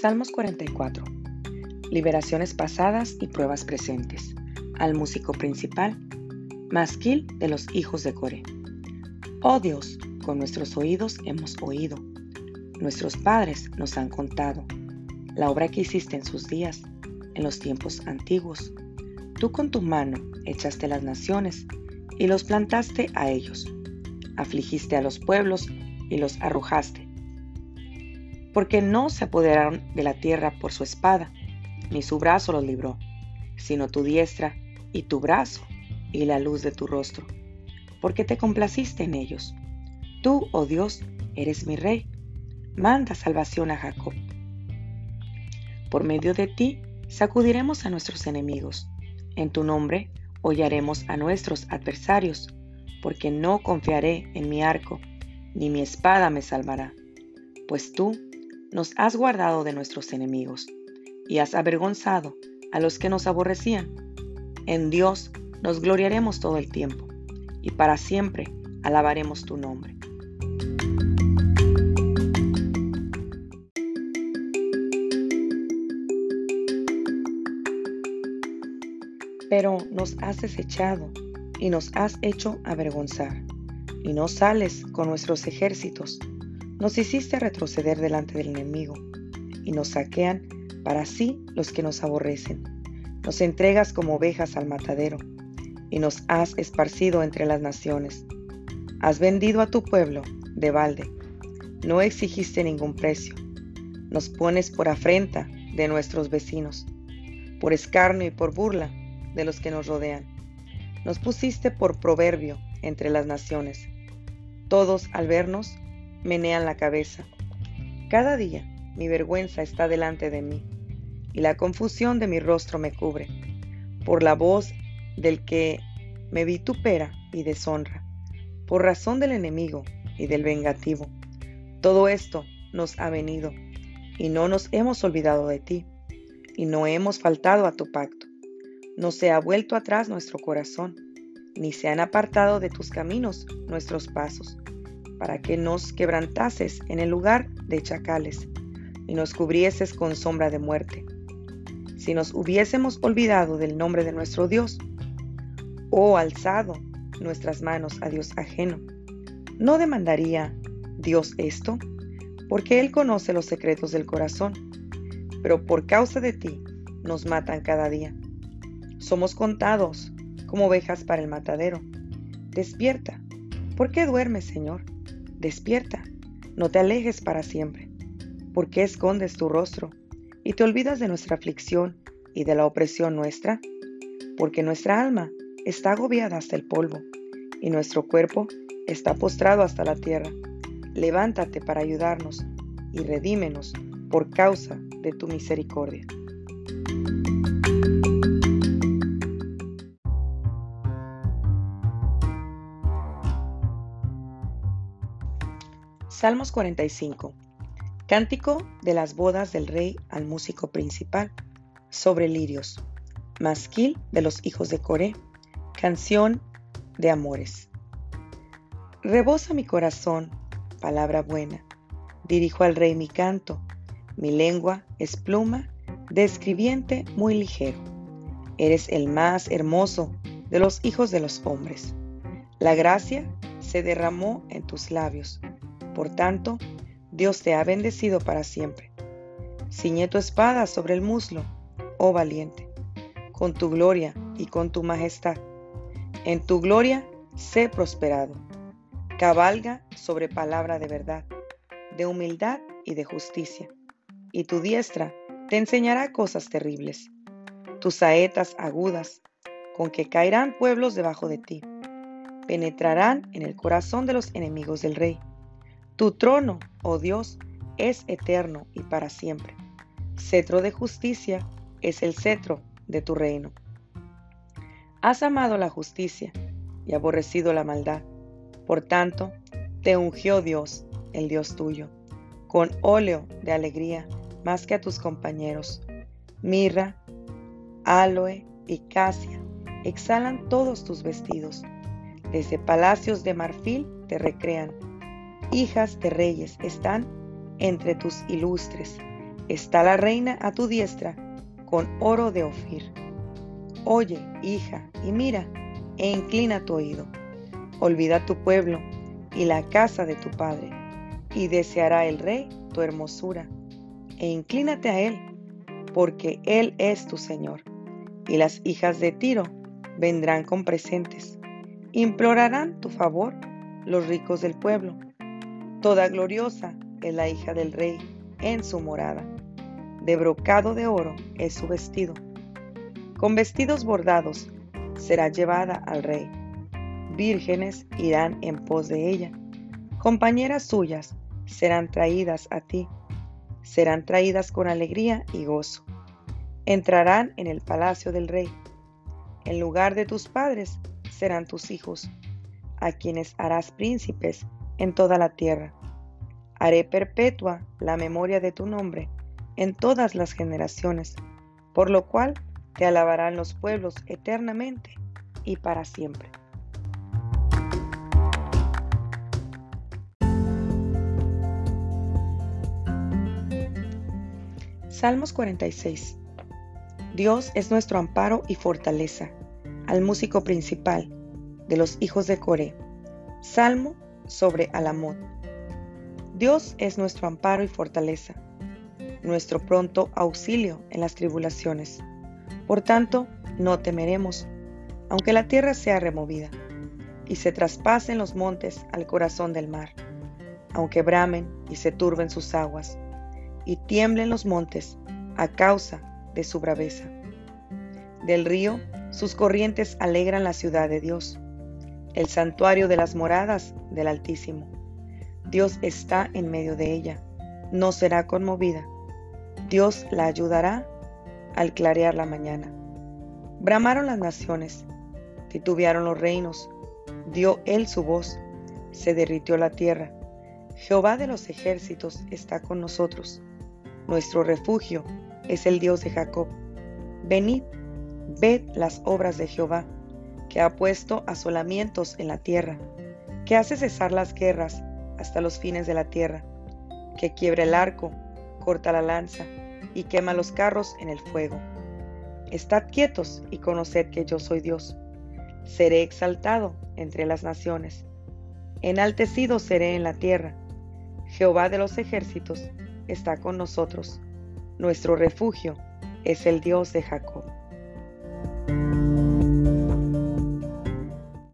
Salmos 44. Liberaciones pasadas y pruebas presentes. Al músico principal. Masquil de los hijos de Core. Oh Dios, con nuestros oídos hemos oído. Nuestros padres nos han contado la obra que hiciste en sus días, en los tiempos antiguos. Tú con tu mano echaste las naciones y los plantaste a ellos. Afligiste a los pueblos y los arrojaste porque no se apoderaron de la tierra por su espada, ni su brazo los libró, sino tu diestra y tu brazo y la luz de tu rostro, porque te complaciste en ellos. Tú, oh Dios, eres mi rey, manda salvación a Jacob. Por medio de ti sacudiremos a nuestros enemigos, en tu nombre hollaremos a nuestros adversarios, porque no confiaré en mi arco, ni mi espada me salvará, pues tú nos has guardado de nuestros enemigos y has avergonzado a los que nos aborrecían. En Dios nos gloriaremos todo el tiempo y para siempre alabaremos tu nombre. Pero nos has desechado y nos has hecho avergonzar, y no sales con nuestros ejércitos nos hiciste retroceder delante del enemigo y nos saquean para sí los que nos aborrecen. Nos entregas como ovejas al matadero y nos has esparcido entre las naciones. Has vendido a tu pueblo de balde. No exigiste ningún precio. Nos pones por afrenta de nuestros vecinos, por escarnio y por burla de los que nos rodean. Nos pusiste por proverbio entre las naciones. Todos al vernos menean la cabeza. Cada día mi vergüenza está delante de mí y la confusión de mi rostro me cubre, por la voz del que me vitupera y deshonra, por razón del enemigo y del vengativo. Todo esto nos ha venido y no nos hemos olvidado de ti y no hemos faltado a tu pacto. No se ha vuelto atrás nuestro corazón, ni se han apartado de tus caminos nuestros pasos para que nos quebrantases en el lugar de chacales y nos cubrieses con sombra de muerte. Si nos hubiésemos olvidado del nombre de nuestro Dios, o alzado nuestras manos a Dios ajeno, ¿no demandaría Dios esto? Porque Él conoce los secretos del corazón, pero por causa de ti nos matan cada día. Somos contados como ovejas para el matadero. Despierta. ¿Por qué duermes, Señor? Despierta, no te alejes para siempre. ¿Por qué escondes tu rostro y te olvidas de nuestra aflicción y de la opresión nuestra? Porque nuestra alma está agobiada hasta el polvo y nuestro cuerpo está postrado hasta la tierra. Levántate para ayudarnos y redímenos por causa de tu misericordia. Salmos 45. Cántico de las bodas del rey al músico principal. Sobre lirios. Masquil de los hijos de Coré. Canción de amores. Rebosa mi corazón, palabra buena. Dirijo al rey mi canto. Mi lengua es pluma de escribiente muy ligero. Eres el más hermoso de los hijos de los hombres. La gracia se derramó en tus labios por tanto, Dios te ha bendecido para siempre. Ciñe tu espada sobre el muslo, oh valiente, con tu gloria y con tu majestad. En tu gloria sé prosperado. Cabalga sobre palabra de verdad, de humildad y de justicia. Y tu diestra te enseñará cosas terribles. Tus saetas agudas, con que caerán pueblos debajo de ti, penetrarán en el corazón de los enemigos del rey tu trono, oh Dios, es eterno y para siempre. Cetro de justicia es el cetro de tu reino. Has amado la justicia y aborrecido la maldad. Por tanto, te ungió Dios, el Dios tuyo, con óleo de alegría más que a tus compañeros. Mirra, aloe y casia exhalan todos tus vestidos. Desde palacios de marfil te recrean hijas de reyes están entre tus ilustres. Está la reina a tu diestra con oro de Ofir. Oye, hija, y mira, e inclina tu oído. Olvida tu pueblo y la casa de tu padre, y deseará el rey tu hermosura, e inclínate a él, porque él es tu Señor. Y las hijas de Tiro vendrán con presentes, implorarán tu favor los ricos del pueblo. Toda gloriosa es la hija del rey en su morada. De brocado de oro es su vestido. Con vestidos bordados será llevada al rey. Vírgenes irán en pos de ella. Compañeras suyas serán traídas a ti. Serán traídas con alegría y gozo. Entrarán en el palacio del rey. En lugar de tus padres serán tus hijos a quienes harás príncipes en toda la tierra. Haré perpetua la memoria de tu nombre en todas las generaciones, por lo cual te alabarán los pueblos eternamente y para siempre. Salmos 46 Dios es nuestro amparo y fortaleza, al músico principal de los hijos de Coré. Salmo sobre Alamot. Dios es nuestro amparo y fortaleza, nuestro pronto auxilio en las tribulaciones. Por tanto, no temeremos, aunque la tierra sea removida y se traspasen los montes al corazón del mar, aunque bramen y se turben sus aguas, y tiemblen los montes a causa de su braveza. Del río sus corrientes alegran la ciudad de Dios el santuario de las moradas del Altísimo. Dios está en medio de ella, no será conmovida. Dios la ayudará al clarear la mañana. Bramaron las naciones, titubearon los reinos, dio él su voz, se derritió la tierra. Jehová de los ejércitos está con nosotros. Nuestro refugio es el Dios de Jacob. Venid, ved las obras de Jehová que ha puesto asolamientos en la tierra, que hace cesar las guerras hasta los fines de la tierra, que quiebra el arco, corta la lanza y quema los carros en el fuego. Estad quietos y conoced que yo soy Dios. Seré exaltado entre las naciones. Enaltecido seré en la tierra. Jehová de los ejércitos está con nosotros. Nuestro refugio es el Dios de Jacob.